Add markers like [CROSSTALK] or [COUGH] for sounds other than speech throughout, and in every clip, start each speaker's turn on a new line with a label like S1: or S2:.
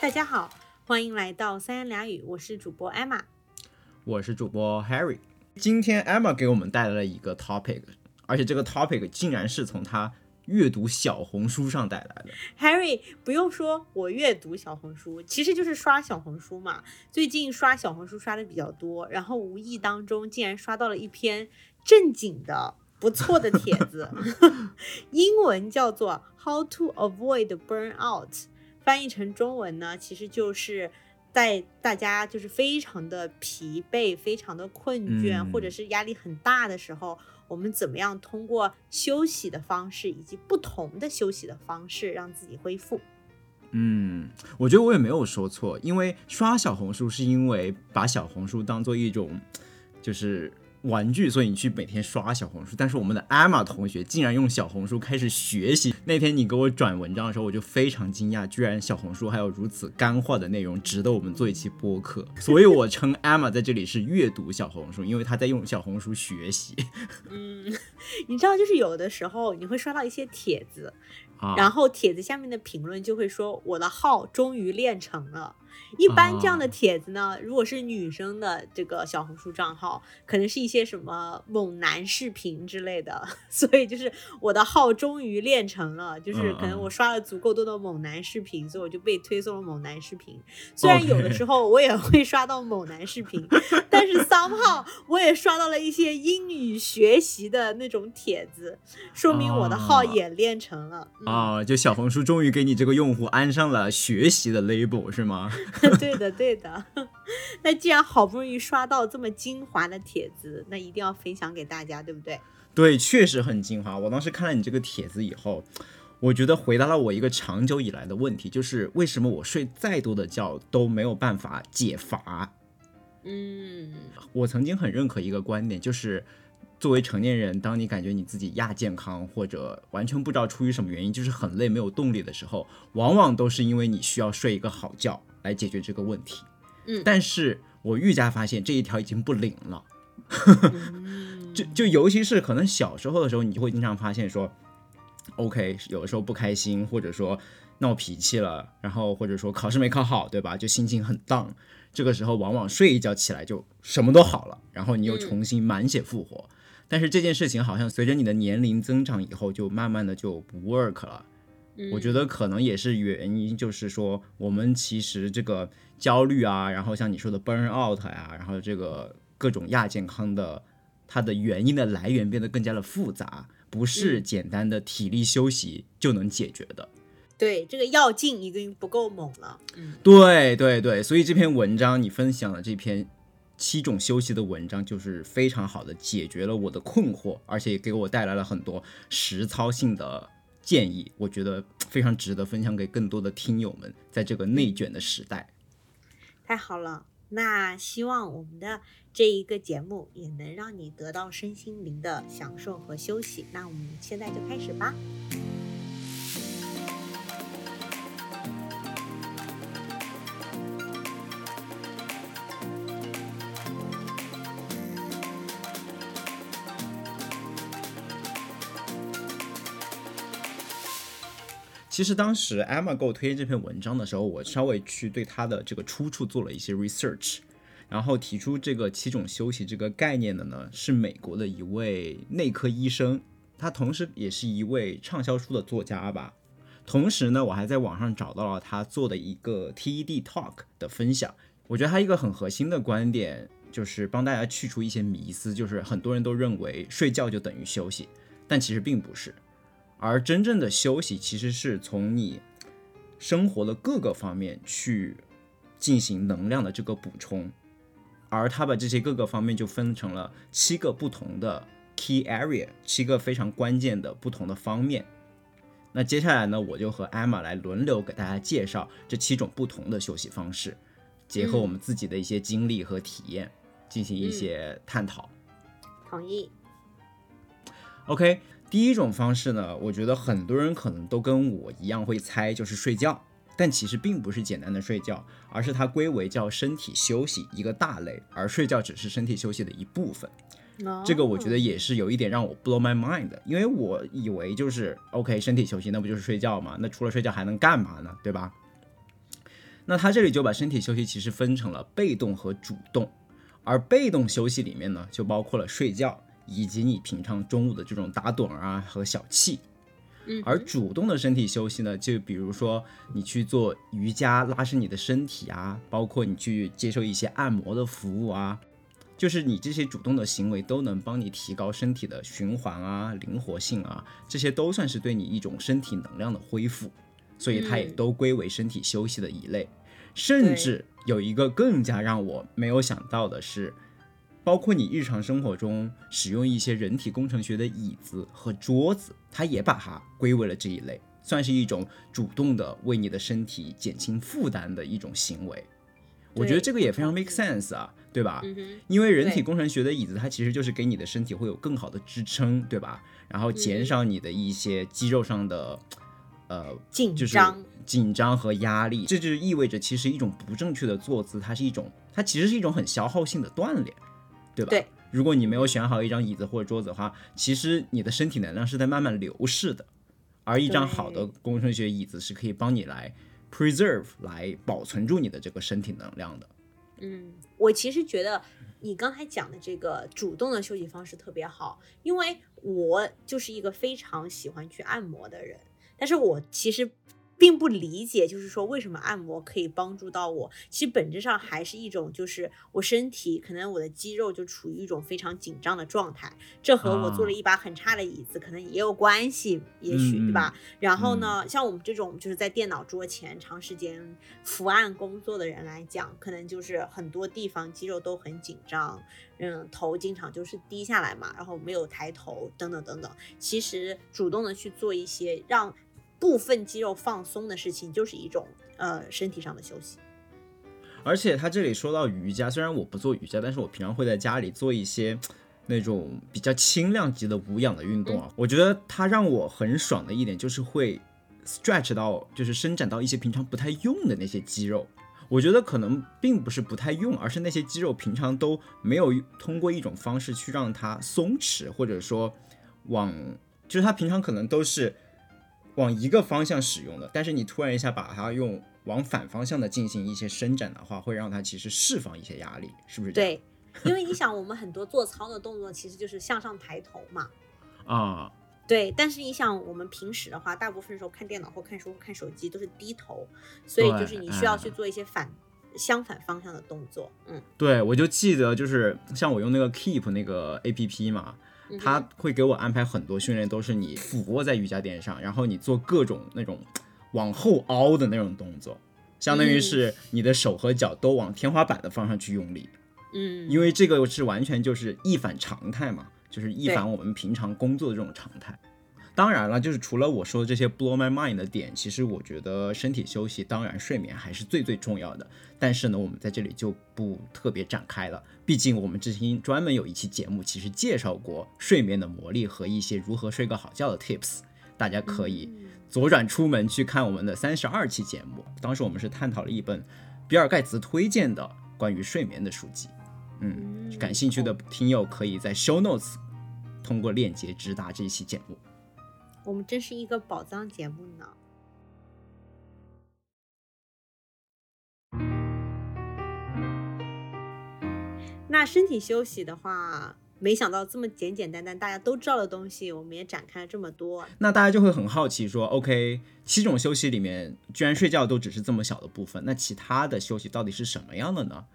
S1: 大家好，欢迎来到三言两语，我是主播 Emma，
S2: 我是主播 Harry。今天 Emma 给我们带来了一个 topic，而且这个 topic 竟然是从她阅读小红书上带来的。
S1: Harry，不用说，我阅读小红书，其实就是刷小红书嘛。最近刷小红书刷的比较多，然后无意当中竟然刷到了一篇正经的、不错的帖子，[LAUGHS] 英文叫做 “How to Avoid Burnout”，翻译成中文呢，其实就是。在大家就是非常的疲惫、非常的困倦，
S2: 嗯
S1: 或者是压力很大的时候，我们怎么样通过休息的方式，以及不同的休息的方式，让自己恢复？
S2: 嗯，我觉得我也没有说错，因为刷小红书是因为把小红书当做一种就是玩具，所以你去每天刷小红书。但是我们的艾玛同学竟然用小红书开始学习。那天你给我转文章的时候，我就非常惊讶，居然小红书还有如此干货的内容，值得我们做一期播客。[LAUGHS] 所以我称艾玛在这里是阅读小红书，因为她在用小红书学习
S1: 嗯，你知道，就是有的时候你会刷到一些帖子，
S2: 啊。
S1: 然后帖子下面的评论就会说我的号终于练成了。一般这样的
S2: 啊
S1: 帖子呢，如果是女生的这个小红书账号，可能是一些什么猛男视频之类的，[LAUGHS] 所以就是我的号终于练成了，就是可能我刷了足够多的猛男视频，所以我就被推送了猛男视频。虽然有的时候我也会刷到猛男视频，但是 somehow [LAUGHS] 我也刷到了一些英语学习的那种帖子，说明我的号
S2: 啊
S1: 也练成了。嗯
S2: 啊，就小红书终于给你这个用户安上了学习的 label 是吗？[LAUGHS]
S1: 对的，对的。[LAUGHS] 那既然好不容易刷到这么精华的帖子，那一定要分享给大家，对不对？
S2: 对，确实很精华。我当时看了你这个帖子以后，我觉得回答了我一个长久以来的问题，就是为什么我睡再多的觉都没有办法解乏。
S1: 嗯
S2: 我曾经很认可一个观点，就是作为成年人，当你感觉你自己亚健康或者完全不知道出于什么原因，就是很累没有动力的时候，往往都是因为你需要睡一个好觉来解决这个问题。
S1: 嗯
S2: 但是我愈加发现这一条已经不灵了。
S1: 嗯，[LAUGHS]
S2: 就就尤其是可能小时候的时候，你就会经常发现说，OK，有的时候不开心，或者说闹脾气了，然后或者说考试没考好，对吧？就心情很荡，这个时候往往睡一觉起来就什么都好了，然后你又重新满血复活。但是这件事情好像随着你的年龄增长以后，就慢慢的就不 work 了。我觉得可能也是原因，就是说我们其实这个焦虑啊，然后像你说的 burn out 呀、然后这个各种亚健康的，它的原因的来源变得更加的复杂，不是简单的体力休息就能解决的。
S1: 对这个药劲已经不够猛了。嗯
S2: 对对对，所以这篇文章你分享的这篇七种休息的文章，就是非常好的解决了我的困惑，而且也给我带来了很多实操性的建议，我觉得非常值得分享给更多的听友们，在这个内卷的时代。
S1: 太好了。那希望我们的这一个节目也能让你得到身心灵的享受和休息。那我们现在就开始吧。
S2: 其实当时 Emma 给我推荐这篇文章的时候，我稍微去对它的这个出处做了一些 research，然后提出这个七种休息这个概念的呢，是美国的一位内科医生，他同时也是一位畅销书的作家吧。同时呢，我还在网上找到了他做的一个 TED Talk 的分享，我觉得他一个很核心的观点就是帮大家去除一些迷思，就是很多人都认为睡觉就等于休息，但其实并不是。而真正的休息其实是从你生活的各个方面去进行能量的这个补充，而他把这些各个方面就分成了七个不同的 key area，七个非常关键的不同的方面。那接下来呢，我就和艾玛来轮流给大家介绍这七种不同的休息方式，结合我们自己的一些经历和体验，进行一些探讨。
S1: 同意。
S2: OK，第一种方式呢，我觉得很多人可能都跟我一样会猜，就是睡觉。但其实并不是简单的睡觉，而是它归为叫身体休息一个大类，而睡觉只是身体休息的一部分。这个我觉得也是有一点让我 blow my mind 的，因为我以为就是 OK 身体休息，那不就是睡觉吗？那除了睡觉还能干嘛呢？对吧？那他这里就把身体休息其实分成了被动和主动，而被动休息里面呢，就包括了睡觉以及你平常中午的这种打盹儿啊和小憩。
S1: 嗯，
S2: 而主动的身体休息呢，就比如说你去做瑜伽，拉伸你的身体啊，包括你去接受一些按摩的服务啊，就是你这些主动的行为都能帮你提高身体的循环啊、灵活性啊，这些都算是对你一种身体能量的恢复，所以它也
S1: 嗯
S2: 都归为身体休息的一类。甚至有一个更加让我没有想到的是，包括你日常生活中使用一些人体工程学的椅子和桌子，它也把它归为了这一类，算是一种主动的为你的身体减轻负担的一种行为。我觉得这个也非常 make sense 啊，对吧？
S1: 嗯，
S2: 因为人体工程学的椅子，它其实就是给你的身体会有更好的支撑，对吧？然后减少你的一些肌肉上的，呃，
S1: 紧
S2: 就是
S1: 张，
S2: 紧张和压力，这就意味着其实一种不正确的坐姿，它是一种，它其实是一种很消耗性的锻炼，对吧？
S1: 对。
S2: 如果你没有选好一张椅子或者桌子的话，其实你的身体能量是在慢慢流逝的，而一张好的工程学椅子是可以帮你来 preserve 来保存住你的这个身体能量的。
S1: 嗯，我其实觉得你刚才讲的这个主动的休息方式特别好，因为我就是一个非常喜欢去按摩的人，但是我其实并不理解，就是说为什么按摩可以帮助到我。其实本质上还是一种，就是我身体可能我的肌肉就处于一种非常紧张的状态，这和我坐了一把很差的椅子可能也有关系，也许
S2: 嗯
S1: 对吧？然后呢，像我们这种就是在电脑桌前长时间伏案工作的人来讲，可能就是很多地方肌肉都很紧张，嗯，头经常就是低下来嘛，然后没有抬头，等等等等。其实主动的去做一些让部分肌肉放松的事情，就是一种呃身体上的休息。
S2: 而且他这里说到瑜伽，虽然我不做瑜伽，但是我平常会在家里做一些那种比较轻量级的无氧的运动啊。我觉得它让我很爽的一点就是会 stretch 到，就是伸展到一些平常不太用的那些肌肉。我觉得可能并不是不太用，而是那些肌肉平常都没有通过一种方式去让它松弛，或者说往，就是它平常可能都是往一个方向使用的，但是你突然一下把它用往反方向的进行一些伸展的话，会让它其实释放一些压力，是不是？
S1: 对，因为你想，我们很多做操的动作其实就是向上抬头嘛。
S2: 啊，
S1: 对，但是你想，我们平时的话，大部分时候看电脑或看书、看手机都是低头，所以就是你需要
S2: 嗯
S1: 去做一些反、相反方向的动作。嗯，
S2: 对，我就记得就是像我用那个 Keep 那个 A P P 嘛，
S1: 嗯哼。
S2: 它会给我安排很多训练，都是你俯卧在瑜伽垫上，然后你做各种那种往后凹的那种动作，相当于
S1: 嗯
S2: 是你的手和脚都往天花板的方向去用力，
S1: 嗯，
S2: 因为这个是完全就是一反常态嘛，就是一反我们平常工作的这种常态。当然了，就是除了我说的这些 blow my mind 的点，其实我觉得身体休息，当然睡眠还是最最重要的。但是呢，我们在这里就不特别展开了，毕竟我们之前专门有一期节目，其实介绍过睡眠的魔力和一些如何睡个好觉的 tips，大家可以
S1: 嗯
S2: 左转出门去看我们的三十二期节目。当时我们是探讨了一本比尔盖茨推荐的关于睡眠的书籍。嗯，
S1: 嗯
S2: 感兴趣的听友可以在 show notes 通过链接直达这一期节目。
S1: 我们真是一个宝藏节目呢。那身体休息的话，没想到这么简简单单大家都知道的东西，我们也展开了这么多。
S2: 那大家就会很好奇说，OK，七种休息里面居然睡觉都只是这么小的部分，那其他的休息到底是什么样的呢？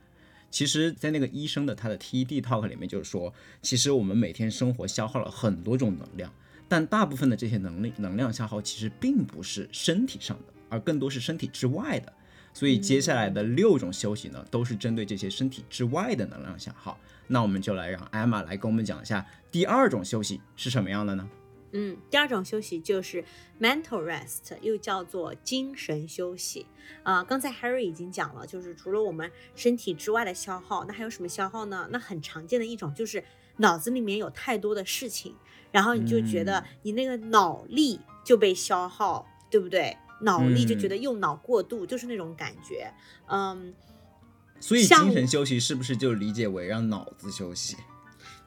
S2: 其实，在那个医生的他的 TED talk 里面就是说，其实我们每天生活消耗了很多种能量，但大部分的这些能力能量消耗其实并不是身体上的，而更多是身体之外的。所以接下来的六种休息呢，都是针对这些身体之外的能量消耗。那我们就来让艾玛来跟我们讲一下第二种休息是什么样的呢？
S1: 嗯，第二种休息就是 mental rest，又叫做精神休息。啊、刚才 Harry 已经讲了，就是除了我们身体之外的消耗，那还有什么消耗呢？那很常见的一种就是脑子里面有太多的事情，然后你就觉得
S2: 嗯
S1: 你那个脑力就被消耗，对不对？脑力就觉
S2: 嗯
S1: 得用脑过度，就是那种感觉。嗯，
S2: 所以精神休息是不是就理解为让脑子休息？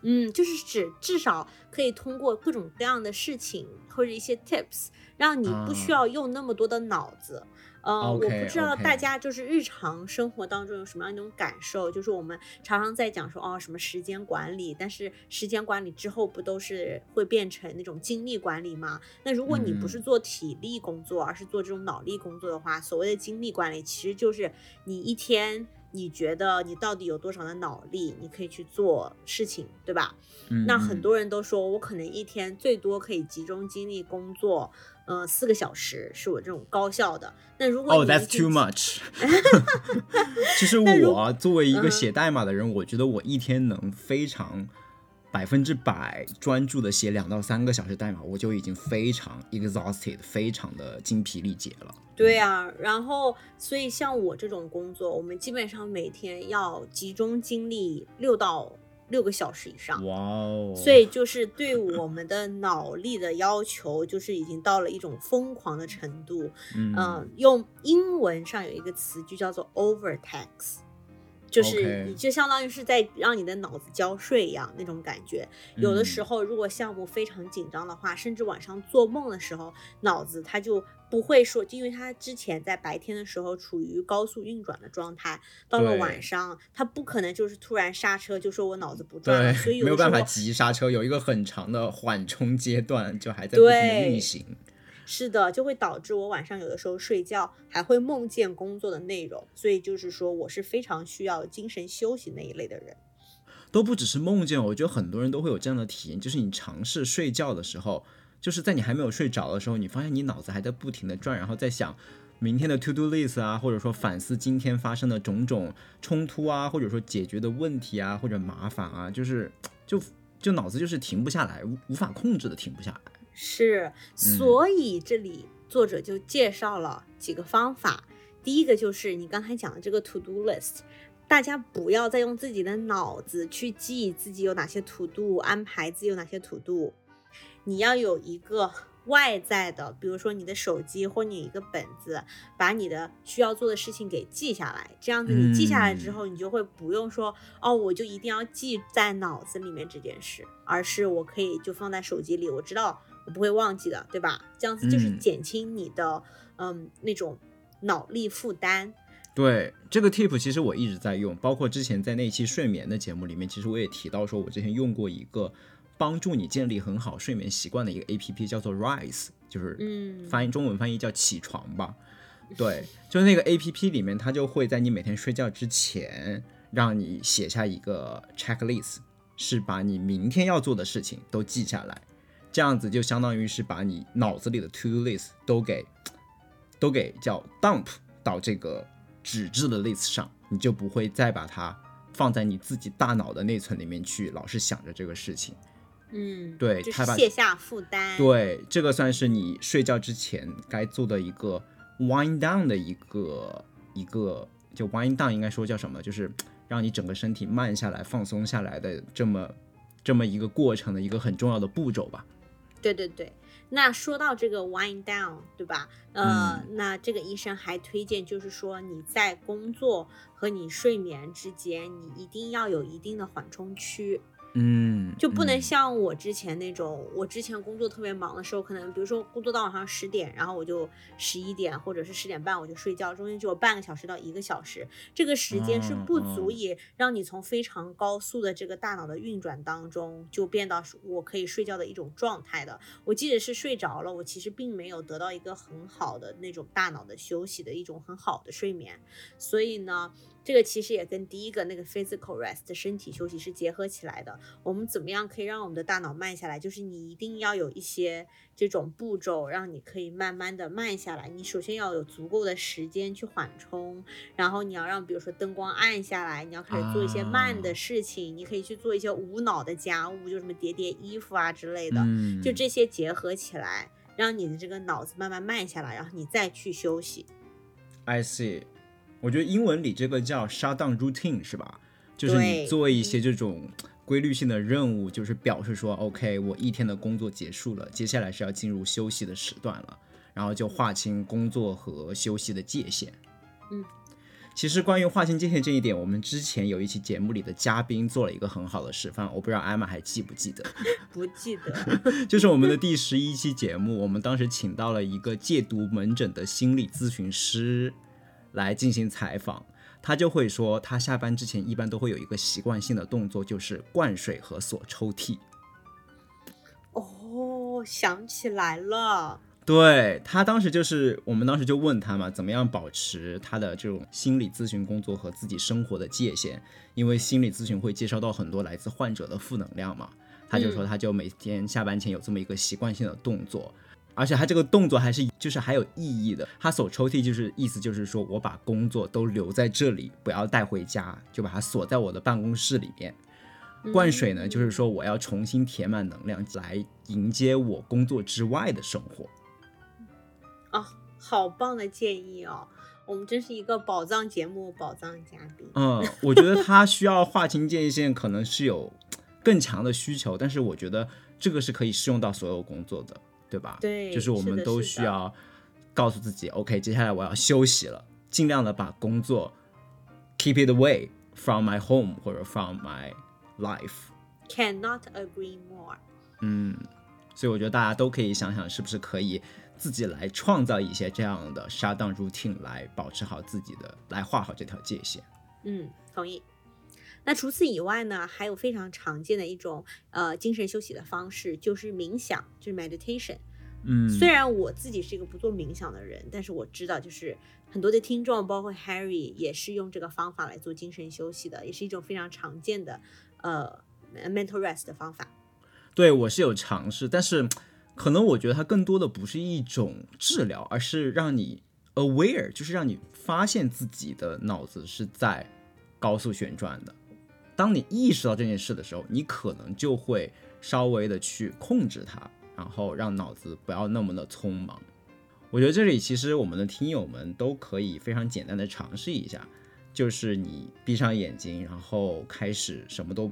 S1: 嗯，就是指至少可以通过各种各样的事情或者一些 tips，让你不需要用那么多的脑子。呃，我不知道大家就是日常生活当中有什么样一种感受，就是我们常常在讲说哦什么时间管理，但是时间管理之后不都是会变成那种精力管理吗？那如果你不是做体力工作，而是做这种脑力工作的话，所谓的精力管理其实就是你一天你觉得你到底有多少的脑力，你可以去做事情，对吧？那很多人都说我可能一天最多可以集中精力工作。呃，四个小时是我这种高效的。那如果
S2: 哦，That's too much。[LAUGHS] [LAUGHS] 其实我作为一个写代码的人，我觉得我一天能非常百分之百专注的写两到三个小时代码，我就已经非常 exhausted，非常的精疲力竭了。
S1: 对呀，然后所以像我这种工作，我们基本上每天要集中精力六到。六个小时以上，
S2: 哇哦！
S1: 所以就是对我们的脑力的要求，就是已经到了一种疯狂的程度。嗯，用英文上有一个词就叫做 overtax。就是你就相当于是在让你的脑子交税一样那种感觉。有的时候，如果项目非常紧张的话，甚至晚上做梦的时候，脑子它就不会说，因为它之前在白天的时候处于高速运转的状态，到了晚上，它不可能就是突然刹车，就说我脑子不转了，所以
S2: 没有办法急刹车，有一个很长的缓冲阶段，就还在不停运行。
S1: 是的，就会导致我晚上有的时候睡觉还会梦见工作的内容，所以就是说我是非常需要精神休息那一类的人。
S2: 都不只是梦见，我觉得很多人都会有这样的体验，就是你尝试睡觉的时候，就是在你还没有睡着的时候，你发现你脑子还在不停的转，然后在想明天的 to do list 啊，或者说反思今天发生的种种冲突啊，或者说解决的问题啊，或者麻烦啊，就是就就脑子就是停不下来，无无法控制的停不下来。
S1: 是，所以这里作者就介绍了几个方法。第一个就是你刚才讲的这个 to do list，大家不要再用自己的脑子去记自己有哪些 to do，安排自己有哪些 to do，你要有一个外在的，比如说你的手机或你一个本子，把你的需要做的事情给记下来。这样子你记下来之后，你就会不用说哦，我就一定要记在脑子里面这件事，而是我可以就放在手机里，我知道。我不会忘记的，对吧？这样子就是减轻你的嗯那种脑力负担。
S2: 对这个 tip，其实我一直在用，包括之前在那期睡眠的节目里面，其实我也提到说，我之前用过一个帮助你建立很好睡眠习惯的一个 A P P，叫做 Rise，就是嗯翻译中文翻译叫起床吧。[LAUGHS] 对，就是那个 A P P 里面，它就会在你每天睡觉之前，让你写下一个 checklist，是把你明天要做的事情都记下来。这样子就相当于是把你脑子里的 to do list 都给都给叫 dump 到这个纸质的 list 上，你就不会再把它放在你自己大脑的内存里面去，老是想着这个事情。
S1: 嗯，
S2: 对，
S1: 卸下负担。
S2: 对，这个算是你睡觉之前该做的一个 wind down 的一个一个，就 wind down 应该说叫什么？就是让你整个身体慢下来、放松下来的这么这么一个过程的一个很重要的步骤吧。
S1: 对对对，那说到这个 wind down，对吧？呃，那这个医生还推荐，就是说你在工作和你睡眠之间，你一定要有一定的缓冲区。
S2: 嗯，
S1: 就不能像我之前那种，我之前工作特别忙的时候，可能比如说工作到晚上十点，然后我就十一点或者是十点半我就睡觉，中间就有半个小时到一个小时，这个时间是不足以让你从非常高速的这个大脑的运转当中就变到我可以睡觉的一种状态的。我即使是睡着了，我其实并没有得到一个很好的那种大脑的休息的一种很好的睡眠，所以呢。这个其实也跟第一个那个 physical rest 身体休息是结合起来的。我们怎么样可以让我们的大脑慢下来？就是你一定要有一些这种步骤，让你可以慢慢的慢下来。你首先要有足够的时间去缓冲，然后你要让比如说灯光暗下来，你要开始做一些慢的事情，你可以去做一些无脑的家务，就什么叠叠衣服啊之类的。就这些结合起来，让你的这个脑子慢慢慢下来，然后你再去休息。
S2: I see. 我觉得英文里这个叫 shutdown routine 是吧？就是你做一些这种规律性的任务，就是表示说，OK，我一天的工作结束了，接下来是要进入休息的时段了，然后就划清工作和休息的界限。
S1: 嗯，
S2: 其实关于划清界限这一点，我们之前有一期节目里的嘉宾做了一个很好的示范，我不知道艾玛还记不记得？[LAUGHS]
S1: 不记得。[LAUGHS]
S2: 就是我们的第十一期节目，我们当时请到了一个戒毒门诊的心理咨询师来进行采访，他就会说，他下班之前一般都会有一个习惯性的动作，就是灌水和锁抽屉。
S1: 哦，想起来了。
S2: 对他当时就是，我们当时就问他嘛，怎么样保持他的这种心理咨询工作和自己生活的界限？因为心理咨询会介绍到很多来自患者的负能量嘛。他就说，他就每天下班前有这么一个习惯性的动作，而且他这个动作还是就是还有意义的。他锁抽屉就是意思就是说我把工作都留在这里，不要带回家，就把它锁在我的办公室里面。灌水呢，就是说我要重新填满能量，来迎接我工作之外的生活。
S1: 哦，好棒的建议哦！我们真是一个宝藏节目，宝藏嘉宾。
S2: 嗯，我觉得他需要划清界限，可能是有更强的需求，但是我觉得这个是可以适用到所有工作的，对吧？
S1: 对，
S2: 就是我们都需要告诉自己，OK，接下来我要休息了，尽量的把工作 keep it away from my home 或者 from my life。
S1: Cannot agree more。
S2: 嗯，所以我觉得大家都可以想想，是不是可以自己来创造一些这样的 shutdown routine 来保持好自己的，来画好这条界限。
S1: 嗯，同意。那除此以外呢，还有非常常见的一种呃精神休息的方式，就是冥想，就是 meditation。
S2: 嗯，
S1: 虽然我自己是一个不做冥想的人，但是我知道，就是很多的听众，包括 Harry，也是用这个方法来做精神休息的，也是一种非常常见的呃 mental rest 的方法。
S2: 对我是有尝试，但是可能我觉得它更多的不是一种治疗，而是让你 aware，就是让你发现自己的脑子是在高速旋转的。当你意识到这件事的时候，你可能就会稍微的去控制它，然后让脑子不要那么的匆忙。我觉得这里其实我们的听友们都可以非常简单的尝试一下，就是你闭上眼睛，然后开始什么都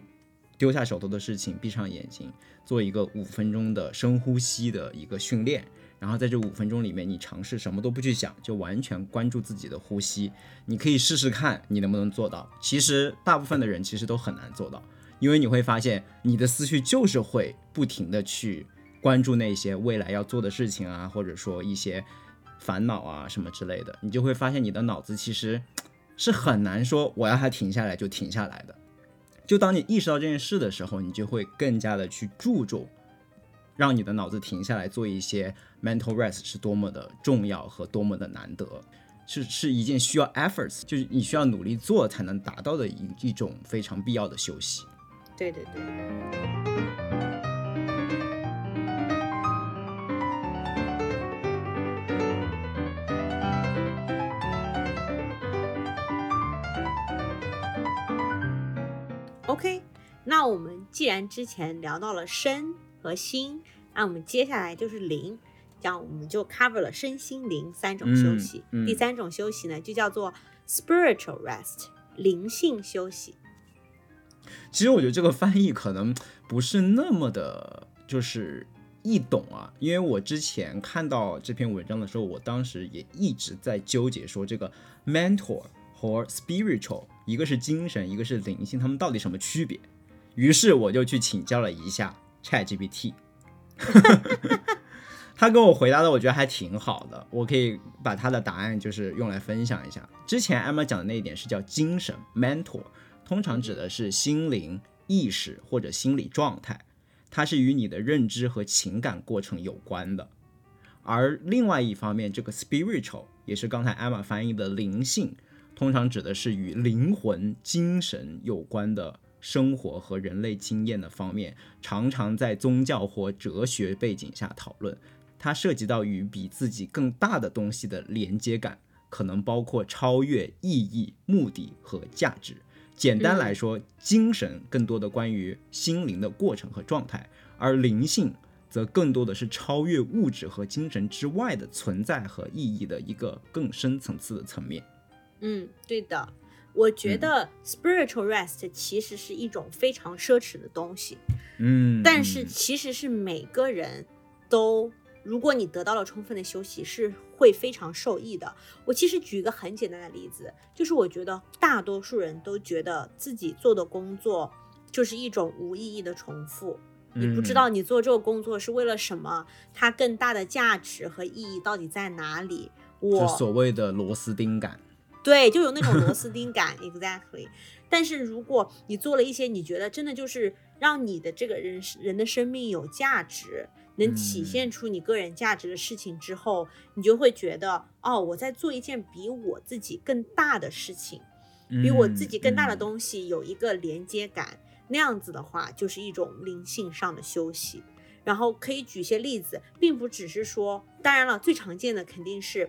S2: 丢下手头的事情，闭上眼睛，做一个五分钟的深呼吸的一个训练。然后在这五分钟里面，你尝试什么都不去想，就完全关注自己的呼吸。你可以试试看，你能不能做到。其实大部分的人其实都很难做到，因为你会发现你的思绪就是会不停的去关注那些未来要做的事情啊，或者说一些烦恼啊什么之类的，你就会发现你的脑子其实是很难说我要它停下来就停下来的。就当你意识到这件事的时候，你就会更加的去注重，让你的脑子停下来做一些 mental rest 是多么的重要和多么的难得，是是一件需要 efforts，就是你需要努力做才能达到的一一种非常必要的休息。
S1: 对对对。OK，那我们既然之前聊到了身和心，那我们接下来就是灵，这样我们就 cover 了身心灵三种休息。
S2: 嗯嗯
S1: 第三种休息呢，就叫做 spiritual rest，灵性休息。
S2: 其实我觉得这个翻译可能不是那么的，就是易懂啊。因为我之前看到这篇文章的时候，我当时也一直在纠结说这个 mentor 和 spiritual，一个是精神，一个是灵性，他们到底什么区别？于是我就去请教了一下 ChatGPT，[LAUGHS] 他跟我回答的我觉得还挺好的，我可以把他的答案就是用来分享一下。之前 Emma 讲的那一点是叫精神 mentor。通常指的是心灵、意识或者心理状态，它是与你的认知和情感过程有关的。而另外一方面，这个 spiritual 也是刚才 Emma 翻译的灵性，通常指的是与灵魂、精神有关的生活和人类经验的方面，常常在宗教或哲学背景下讨论。它涉及到与比自己更大的东西的连接感，可能包括超越、意义、目的和价值。简单来说，精神更多的关于心灵的过程和状态，而灵性则更多的是超越物质和精神之外的存在和意义的一个更深层次的层面。
S1: 嗯，对的。我觉得 spiritual rest 其实是一种非常奢侈的东西，
S2: 嗯，
S1: 但是
S2: 嗯
S1: 其实是每个人都如果你得到了充分的休息，是会非常受益的。我其实举一个很简单的例子，就是我觉得大多数人都觉得自己做的工作就是一种无意义的重复。你不知道你做这个工作是为了什么，它更大的价值和意义到底在哪里？我
S2: 所谓的螺丝钉感，
S1: 对，就有那种螺丝钉感，exactly。但是如果你做了一些你觉得真的就是让你的这个人人的生命有价值，能体现出你个人价值的事情之后，你就会觉得哦，我在做一件比我自己更大的事情，比我自己更大的东西有一个连接感。那样子的话，就是一种灵性上的休息。然后可以举些例子，并不只是说，当然了，最常见的肯定是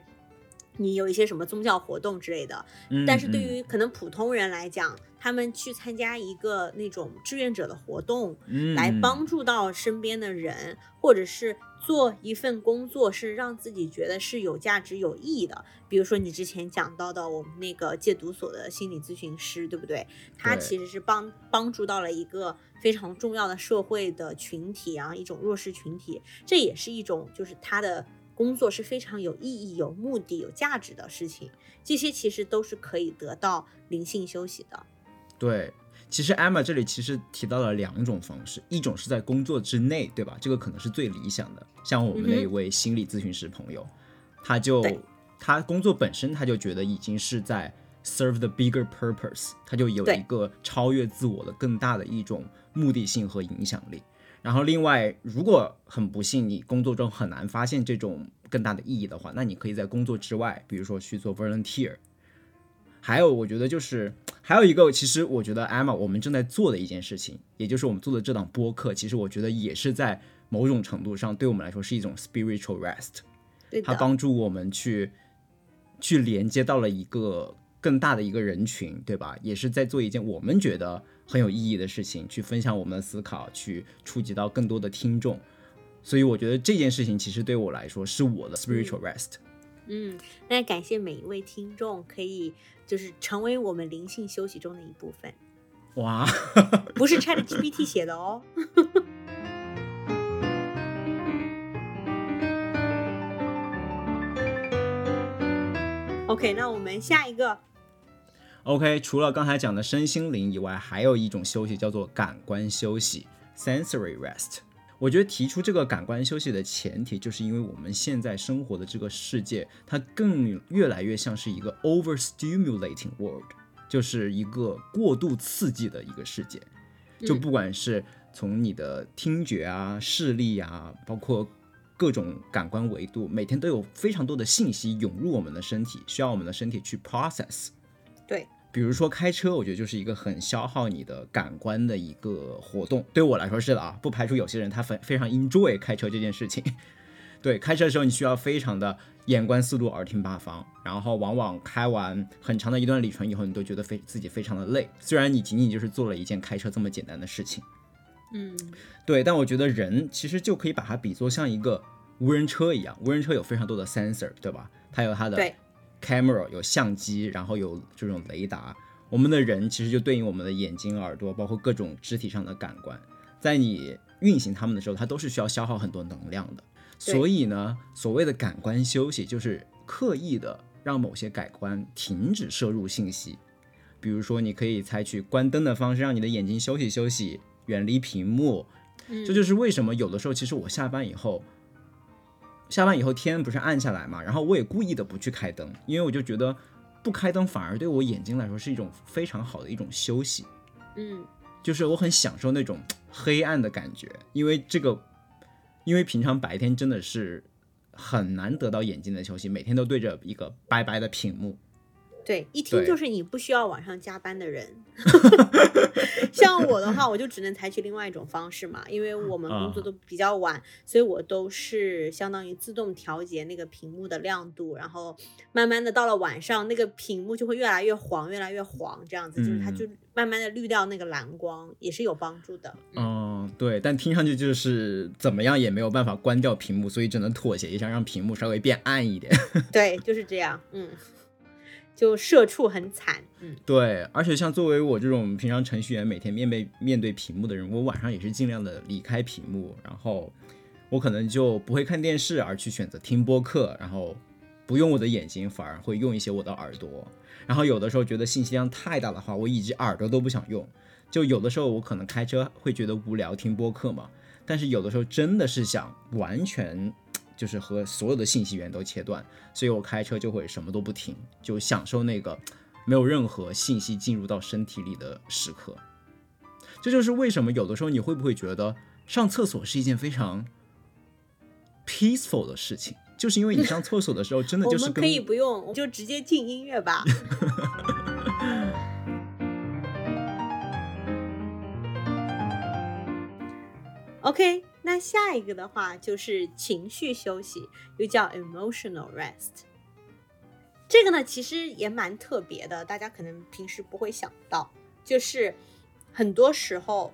S1: 你有一些什么宗教活动之类的。但是对于可能普通人来讲，他们去参加一个那种志愿者的活动，来帮助到身边的人，或者是。做一份工作是让自己觉得是有价值、有意义的。比如说你之前讲到的，我们那个戒毒所的心理咨询师，对不对？他其实是帮帮助到了一个非常重要的社会的群体啊，一种弱势群体。这也是一种，就是他的工作是非常有意义、有目的、有价值的事情。这些其实都是可以得到灵性休息的。
S2: 对。其实 Emma 这里其实提到了两种方式，一种是在工作之内，对吧？这个可能是最理想的。像我们那一位心理咨询师朋友，他就他工作本身他就觉得已经是在 serve the bigger purpose，他就有一个超越自我的更大的一种目的性和影响力。然后另外，如果很不幸你工作中很难发现这种更大的意义的话，那你可以在工作之外，比如说去做 volunteer。还有，我觉得就是还有一个，其实我觉得 Emma 我们正在做的一件事情，也就是我们做的这档播客，其实我觉得也是在某种程度上对我们来说是一种 spiritual rest，它帮助我们去去连接到了一个更大的一个人群，对吧？也是在做一件我们觉得很有意义的事情，去分享我们的思考，去触及到更多的听众。所以我觉得这件事情其实对我来说是我的 spiritual rest。
S1: 嗯，那感谢每一位听众可以。就是成为我们灵性休息中的一部分。
S2: 哇，
S1: 不是 [LAUGHS] Chat GPT 写的哦。[LAUGHS] OK，那我们下一个。
S2: OK，除了刚才讲的身心灵以外，还有一种休息叫做感官休息 （sensory rest）。我觉得提出这个感官休息的前提，就是因为我们现在生活的这个世界，它更越来越像是一个 overstimulating world，就是一个过度刺激的一个世界。就不管是从你的听觉啊、视力啊，包括各种感官维度，每天都有非常多的信息涌入我们的身体，需要我们的身体去 process。
S1: 对。
S2: 比如说开车，我觉得就是一个很消耗你的感官的一个活动。对我来说是的啊，不排除有些人他非非常 enjoy 开车这件事情。[LAUGHS] 对，开车的时候你需要非常的眼观四路，耳听八方，然后往往开完很长的一段里程以后，你都觉得非自己非常的累。虽然你仅仅就是做了一件开车这么简单的事情，
S1: 嗯，
S2: 对，但我觉得人其实就可以把它比作像一个无人车一样，无人车有非常多的 sensor，对吧？它有它的。Camera 有相机，然后有这种雷达。我们的人其实就对应我们的眼睛、耳朵，包括各种肢体上的感官，在你运行它们的时候，它都是需要消耗很多能量的。所以呢，所谓的感官休息，就是刻意的让某些感官停止摄入信息。比如说，你可以采取关灯的方式，让你的眼睛休息休息，远离屏幕。这就是为什么有的时候，其实我下班以后。下班以后天不是暗下来嘛，然后我也故意的不去开灯，因为我就觉得不开灯反而对我眼睛来说是一种非常好的一种休息。
S1: 嗯，
S2: 就是我很享受那种黑暗的感觉，因为这个，因为平常白天真的是很难得到眼睛的休息，每天都对着一个白白的屏幕。
S1: 对，一听就是你不需要晚上加班的人。[LAUGHS] 像我的话，我就只能采取另外一种方式嘛，因为我们工作都比较晚，所以我都是相当于自动调节那个屏幕的亮度，然后慢慢的到了晚上，那个屏幕就会越来越黄，越来越黄，这样子就是它就慢慢的滤掉那个蓝光，也是有帮助的。
S2: 嗯，对，但听上去就是怎么样也没有办法关掉屏幕，所以只能妥协一下，让屏幕稍微变暗一点。[LAUGHS]
S1: 对，就是这样。嗯。就社畜很惨，嗯，
S2: 对，而且像作为我这种平常程序员，每天面对面对屏幕的人，我晚上也是尽量的离开屏幕，然后我可能就不会看电视，而去选择听播客，然后不用我的眼睛，反而会用一些我的耳朵。然后有的时候觉得信息量太大的话，我以及耳朵都不想用。就有的时候我可能开车会觉得无聊，听播客嘛。但是有的时候真的是想完全就是和所有的信息源都切断，所以我开车就会什么都不听，就享受那个没有任何信息进入到身体里的时刻。这就是为什么有的时候你会不会觉得上厕所是一件非常 peaceful 的事情，就是因为你上厕所的时候真的就是
S1: 我们可以不用，我就直接进音乐吧。[LAUGHS] OK，那下一个的话就是情绪休息，又叫 emotional rest。这个呢，其实也蛮特别的，大家可能平时不会想到，就是很多时候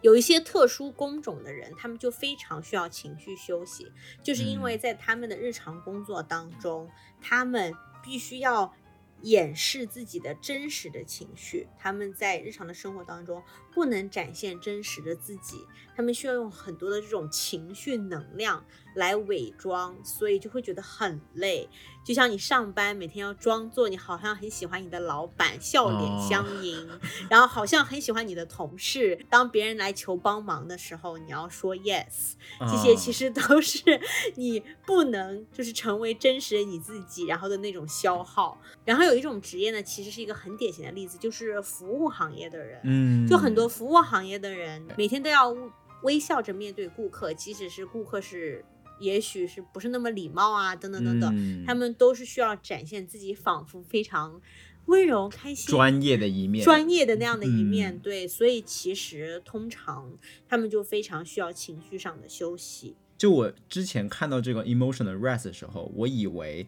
S1: 有一些特殊工种的人，他们就非常需要情绪休息，就是因为在他们的日常工作当中，他们必须要掩饰自己的真实的情绪，他们在日常的生活当中不能展现真实的自己，他们需要用很多的这种情绪能量来伪装，所以就会觉得很累。就像你上班每天要装作你好像很喜欢你的老板，笑脸相迎，[LAUGHS] 然后好像很喜欢你的同事。当别人来求帮忙的时候，你要说 yes，这些其实都是 [LAUGHS] 你不能就是成为真实的你自己，然后的那种消耗。然后有一种职业呢，其实是一个很典型的例子，就是服务行业的人，
S2: 嗯，
S1: 就很多服务行业的人每天都要微笑着面对顾客，即使是顾客是。也许是不是那么礼貌啊，等等等等，
S2: 嗯
S1: 他们都是需要展现自己仿佛非常温柔、开心、
S2: 专业的一面，
S1: 专业的那样的一面。
S2: 嗯
S1: 对，所以其实通常他们就非常需要情绪上的休息。
S2: 就我之前看到这个 emotional rest 的时候，我以为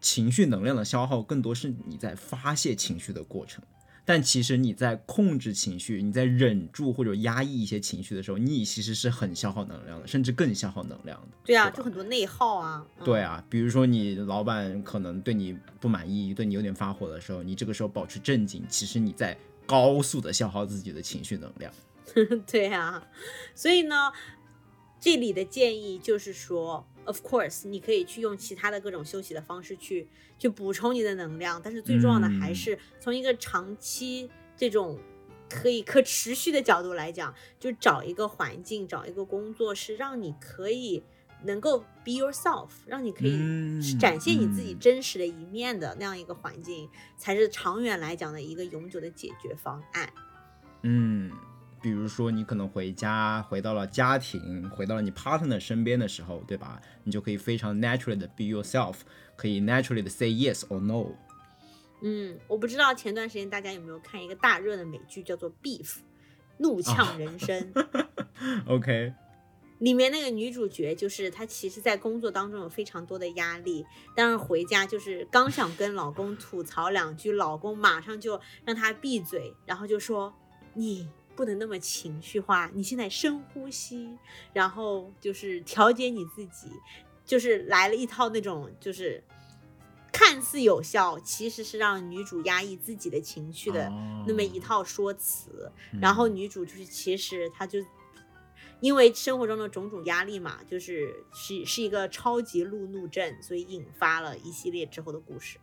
S2: 情绪能量的消耗更多是你在发泄情绪的过程，但其实你在控制情绪、你在忍住或者压抑一些情绪的时候，你其实是很消耗能量的，甚至更消耗能量的。
S1: 对啊，
S2: 吧
S1: 就很多内耗啊。嗯
S2: 对啊，比如说你老板可能对你不满意，对你有点发火的时候，你这个时候保持镇静，其实你在高速的消耗自己的情绪能量。[LAUGHS]
S1: 对啊，所以呢，这里的建议就是说，of course，你可以去用其他的各种休息的方式去去补充你的能量，但是最重要的还
S2: 嗯。
S1: 是从一个长期这种可以可持续的角度来讲，就找一个环境，找一个工作是让你可以能够 be yourself，让你可以
S2: 嗯
S1: 展现你自己
S2: 嗯。
S1: 真实的一面的那样一个环境，才是长远来讲的一个永久的解决方案。
S2: 嗯，比如说你可能回家，回到了家庭，回到了你 partner 身边的时候，对吧？你就可以非常 naturally 的 be yourself，可以 naturally 的 say yes or no。
S1: 嗯，我不知道前段时间大家有没有看一个大热的美剧，叫做《Beef》，怒呛人生。[LAUGHS]
S2: OK，
S1: 里面那个女主角就是她，其实，在工作当中有非常多的压力，但是回家就是刚想跟老公吐槽两句，老公马上就让她闭嘴，然后就说你不能那么情绪化，你现在深呼吸，然后就是调节你自己，就是来了一套那种就是看似有效，其实是让女主压抑自己的情绪的那么一套说辞。然后女主就是其实她就因为生活中的种种压力嘛，就是是是一个超级路怒症，所以引发了一系列之后的故事。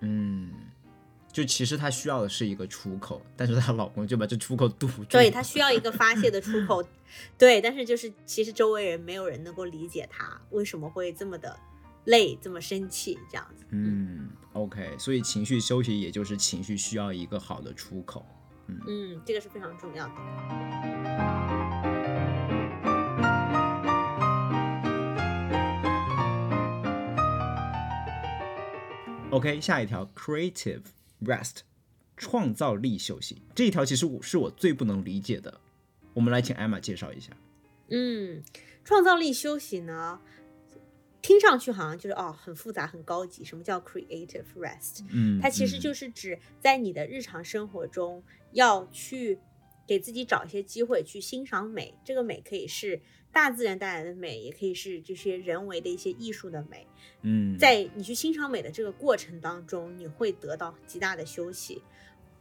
S2: 嗯，就其实她需要的是一个出口，但是她老公就把这出口堵住。
S1: 对她需要一个发泄的出口，[LAUGHS] 对，但是就是其实周围人没有人能够理解她为什么会这么的累，这么生气这样子。
S2: 嗯，OK，所以情绪休息也就是情绪需要一个好的出口。
S1: 嗯，这个是非常重要的。
S2: OK，下一条 creative rest，创造力休息。这一条其实我是我最不能理解的，我们来请艾玛介绍一下。
S1: 嗯，创造力休息呢，听上去好像就是哦很复杂很高级。什么叫 creative rest？
S2: 嗯，
S1: 它其实
S2: 嗯
S1: 就是指在你的日常生活中要去给自己找一些机会去欣赏美。这个美可以是大自然带来的美，也可以是这些人为的一些艺术的美。
S2: 嗯，
S1: 在你去欣赏美的这个过程当中，你会得到极大的休息。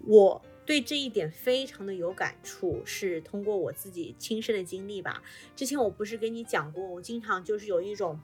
S1: 我对这一点非常的有感触，是通过我自己亲身的经历吧。之前我不是跟你讲过，我经常就是有一种。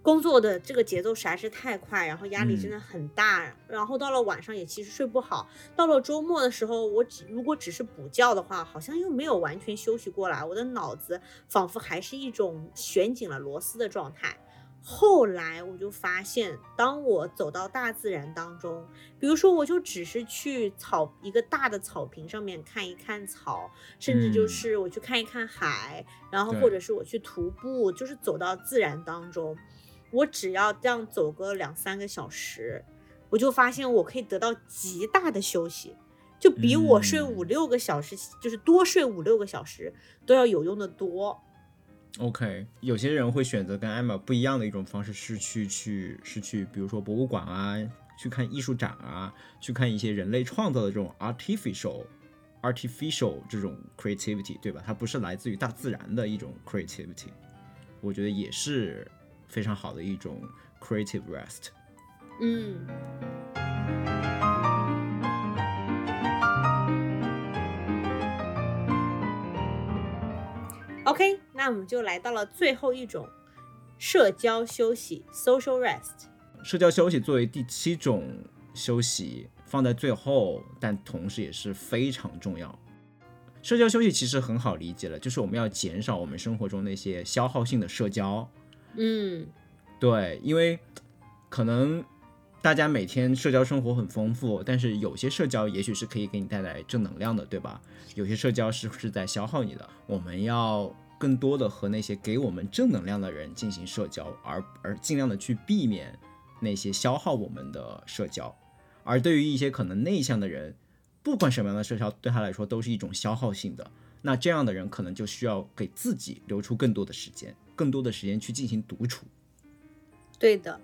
S1: 工作的这个节奏实在是太快，然后压力真的很大，然后到了晚上也其实睡不好。到了周末的时候，我只如果只是补觉的话，好像又没有完全休息过来，我的脑子仿佛还是一种旋紧了螺丝的状态。后来我就发现，当我走到大自然当中，比如说我就只是去草一个大的草坪上面看一看草，甚至就是我去看一看海，然后或者是我去徒步，就是走到自然当中。我只要这样走个两三个小时，我就发现我可以得到极大的休息，就比我睡五六个小时，就是多睡五六个小时都要有用的多。
S2: OK，有些人会选择跟艾玛不一样的一种方式，是去去是去，比如说博物馆啊，去看艺术展啊，去看一些人类创造的这种 artificial artificial 这种 creativity，对吧？它不是来自于大自然的一种 creativity，我觉得也是。非常好的一种 creative rest。
S1: 嗯。OK，那我们就来到了最后一种社交休息 （social rest）。
S2: 社交休息作为第七种休息放在最后，但同时也是非常重要。社交休息其实很好理解了，就是我们要减少我们生活中那些消耗性的社交。
S1: 嗯，
S2: 对，因为可能大家每天社交生活很丰富，但是有些社交也许是可以给你带来正能量的，对吧？有些社交是不是在消耗你的？我们要更多的和那些给我们正能量的人进行社交，而而尽量的去避免那些消耗我们的社交。而对于一些可能内向的人，不管什么样的社交对他来说都是一种消耗性的，那这样的人可能就需要给自己留出更多的时间。更多的时间去进行独处。
S1: 对的，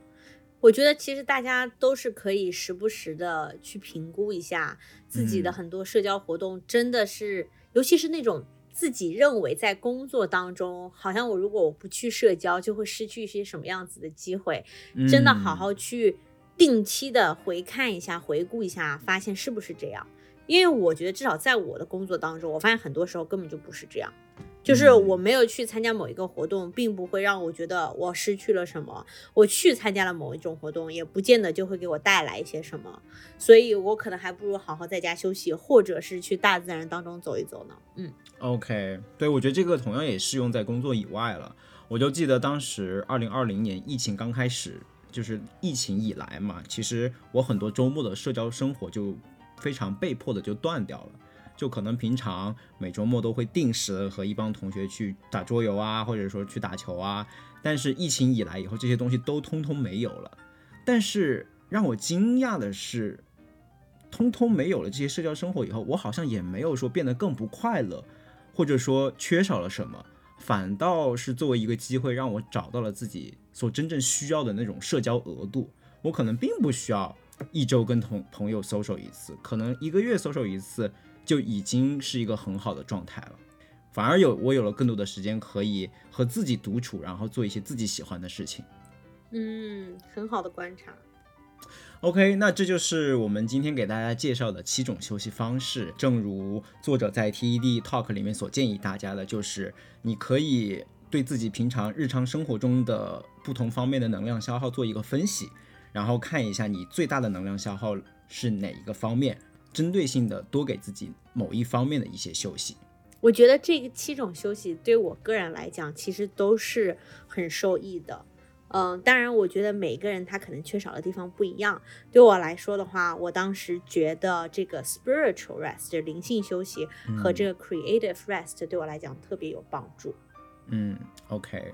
S1: 我觉得其实大家都是可以时不时的去评估一下自己的很多社交活动，真的是，尤其是那种自己认为在工作当中，好像我如果我不去社交，就会失去一些什么样子的机会，真的好好去定期的回看一下、回顾一下，发现是不是这样？因为我觉得至少在我的工作当中，我发现很多时候根本就不是这样。就是我没有去参加某一个活动，并不会让我觉得我失去了什么。我去参加了某一种活动，也不见得就会给我带来一些什么。所以我可能还不如好好在家休息，或者是去大自然当中走一走呢。嗯
S2: ，OK，对我觉得这个同样也适用在工作以外了。我就记得当时二零二零年疫情刚开始，就是疫情以来嘛，其实我很多周末的社交生活就非常被迫的就断掉了。就可能平常每周末都会定时和一帮同学去打桌游啊，或者说去打球啊。但是疫情以来以后，这些东西都通通没有了。但是让我惊讶的是，通通没有了这些社交生活以后，我好像也没有说变得更不快乐，或者说缺少了什么，反倒是作为一个机会，让我找到了自己所真正需要的那种社交额度。我可能并不需要一周跟同朋友 social 一次，可能一个月 social 一次。就已经是一个很好的状态了，反而有我有了更多的时间可以和自己独处，然后做一些自己喜欢的事情。
S1: 嗯，很好的观察。
S2: OK，那这就是我们今天给大家介绍的七种休息方式。正如作者在 TED Talk 里面所建议大家的，就是你可以对自己平常日常生活中的不同方面的能量消耗做一个分析，然后看一下你最大的能量消耗是哪一个方面。针对性的多给自己某一方面的一些休息，
S1: 我觉得这个七种休息对我个人来讲，其实都是很受益的。嗯，当然，我觉得每个人他可能缺少的地方不一样。对我来说的话，我当时觉得这个 spiritual rest 灵性休息和这个 creative rest 对我来讲特别有帮助。
S2: 嗯，OK。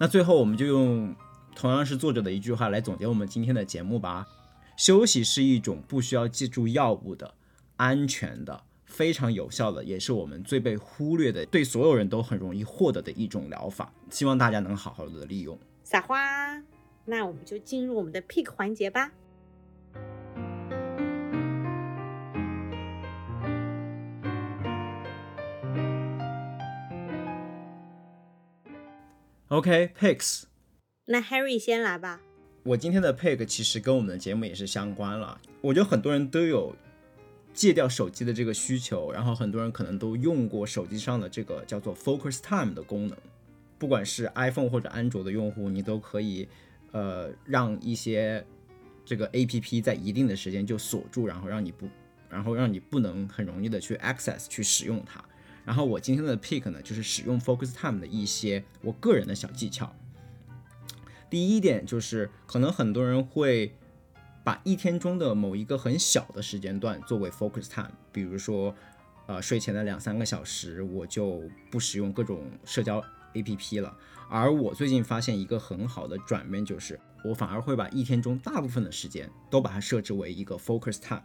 S2: 那最后我们就用同样是作者的一句话来总结我们今天的节目吧。休息是一种不需要借助药物的、安全的、非常有效的，也是我们最被忽略的，对所有人都很容易获得的一种疗法。希望大家能好好的利用。
S1: 撒花，那我们就进入我们的 pick 环节吧。
S2: OK，picks。
S1: 那 Harry 先来吧。
S2: 我今天的 pick 其实跟我们的节目也是相关了。我觉得很多人都有戒掉手机的这个需求，然后很多人可能都用过手机上的这个叫做 Focus Time 的功能。不管是 iPhone 或者安卓的用户，你都可以呃让一些这个 APP 在一定的时间就锁住，然后让你不，然后让你不能很容易的去 access 去使用它。然后我今天的 pick 呢，就是使用 Focus Time 的一些我个人的小技巧。第一点就是，可能很多人会把一天中的某一个很小的时间段作为 Focus Time，比如说，呃，睡前的两三个小时，我就不使用各种社交 APP 了。而我最近发现一个很好的转变，就是我反而会把一天中大部分的时间都把它设置为一个 Focus Time，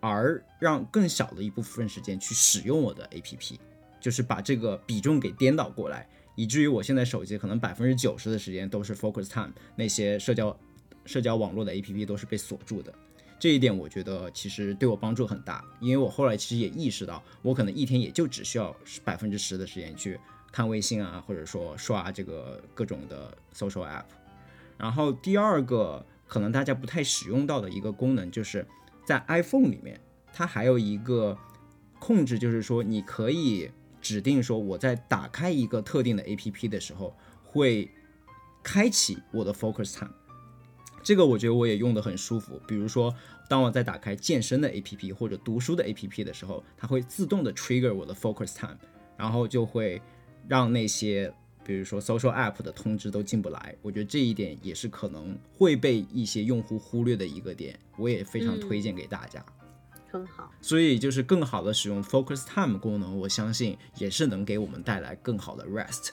S2: 而让更小的一部分时间去使用我的 APP。就是把这个比重给颠倒过来，以至于我现在手机可能百分之九十的时间都是 focus time，那些社交社交网络的 APP 都是被锁住的。这一点我觉得其实对我帮助很大，因为我后来其实也意识到，我可能一天也就只需要百分之十的时间去看微信啊，或者说刷这个各种的 social app。然后第二个可能大家不太使用到的一个功能，就是在 iPhone 里面，它还有一个控制，就是说你可以。指定说我在打开一个特定的 A P P 的时候，会开启我的 Focus Time。这个我觉得我也用的很舒服。比如说，当我在打开健身的 A P P 或者读书的 A P P 的时候，它会自动的 trigger 我的 Focus Time，然后就会让那些比如说 Social App 的通知都进不来。我觉得这一点也是可能会被一些用户忽略的一个点，我也非常推荐给大家。
S1: 很好，
S2: 所以就是更好的使用 Focus Time 功能，我相信也是能给我们带来更好的 rest。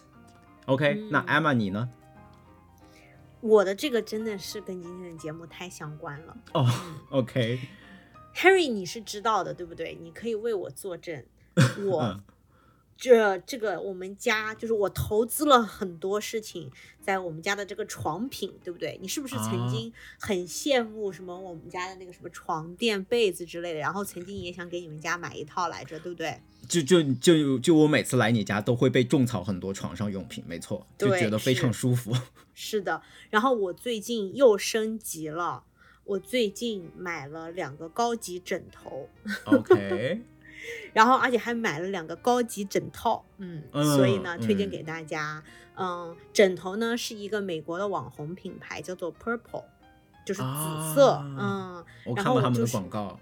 S2: OK，那 Emma 你呢？
S1: 我的这个真的是跟今天的节目太相关了。
S2: 哦，[LAUGHS] OK。
S1: Harry，你是知道的，对不对？你可以为我作证。[LAUGHS] 我。这这个我们家就是我投资了很多事情在我们家的这个床品，对不对？你是不是曾经很羡慕什么我们家的那个什么床垫、被子之类的？然后曾经也想给你们家买一套来着，对不对？
S2: 就就就就我每次来你家都会被种草很多床上用品，没错，就觉得非常舒服。[LAUGHS]
S1: 是的，然后我最近又升级了，我最近买了两个高级枕头。
S2: OK。
S1: 然后，而且还买了两个高级枕套，嗯，所以呢，推荐给大家。嗯，枕头呢是一个美国的网红品牌，叫做 Purple，就是紫色。嗯，
S2: 我看过他们的广告。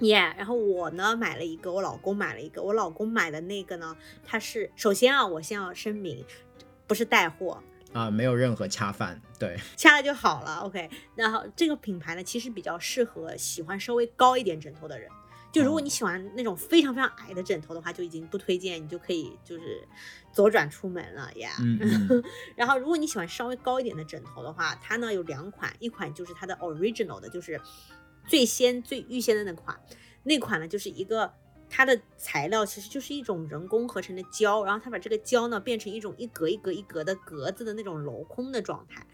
S1: Yeah，然后我呢买了一个，我老公买了一个。我老公买的那个呢，它是首先啊，我先要声明，不是带货
S2: 啊，没有任何恰饭，对，[LAUGHS]
S1: 掐了就好了。OK，然后这个品牌呢，其实比较适合喜欢稍微高一点枕头的人。就如果你喜欢那种非常非常矮的枕头的话，就已经不推荐，你就可以就是左转出门了呀。[LAUGHS] 然后如果你喜欢稍微高一点的枕头的话，它呢有两款，一款就是它的 original 的，就是最先最预先的那款，那款呢就是一个它的材料其实就是一种人工合成的胶，然后它把这个胶呢变成一种一格一格一格的格子的那种镂空的状态。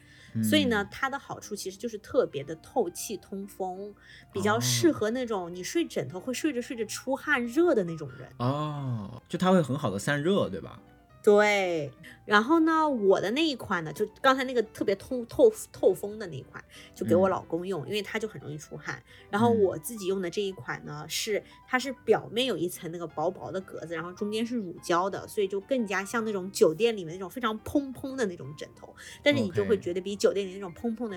S1: 所以呢，它的好处其实就是特别的透气通风，比较适合那种你睡枕头会睡着睡着出汗热的那种人。
S2: 哦，就它会很好的散热，对吧？
S1: 对，然后呢，我的那一款呢，就刚才那个特别通透透风的那一款，就给我老公用，因为他就很容易出汗。然后我自己用的这一款呢，是它是表面有一层那个薄薄的格子，然后中间是乳胶的，所以就更加像那种酒店里面那种非常蓬蓬的那种枕头，但是你就会觉得比酒店里那种蓬蓬的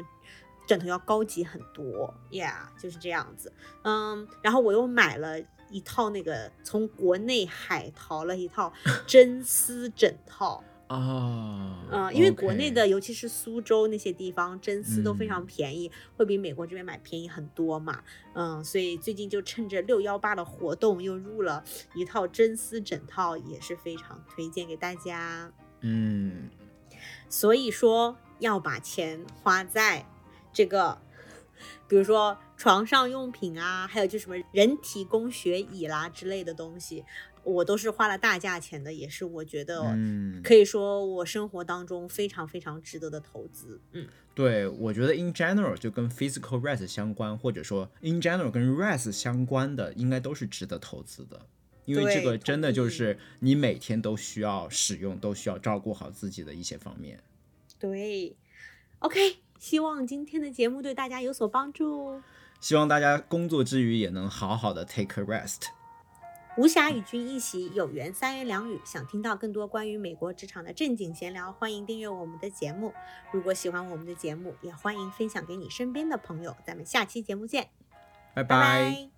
S1: 枕头要高级很多，Yeah，就是这样子。嗯，然后我又买了。一套那个从国内海淘了一套 [LAUGHS] 真丝枕套
S2: 啊，
S1: 嗯，因为国内的尤其是苏州那些地方真丝都非常便宜，会比美国这边买便宜很多嘛，嗯，所以最近就趁着六幺八的活动又入了一套真丝枕套，也是非常推荐给大家。
S2: 嗯，
S1: 所以说要把钱花在这个。比如说床上用品啊，还有就什么人体工学椅啦之类的东西，我都是花了大价钱的，也是我觉得，嗯，可以说我生活当中非常非常值得的投资。嗯，
S2: 对，我觉得 in general 就跟 physical rest 相关，或者说 in general 跟 rest 相关的，应该都是值得投资的，因为这个真的就是你每天都需要使用，都需要照顾好自己的一些方面。
S1: 对，OK。希望今天的节目对大家有所帮助。
S2: 希望大家工作之余也能好好的 take a rest。
S1: 无暇与君一席，有缘三言两语。想听到更多关于美国职场的正经闲聊，欢迎订阅我们的节目。如果喜欢我们的节目，也欢迎分享给你身边的朋友。咱们下期节目见，
S2: 拜
S1: 拜拜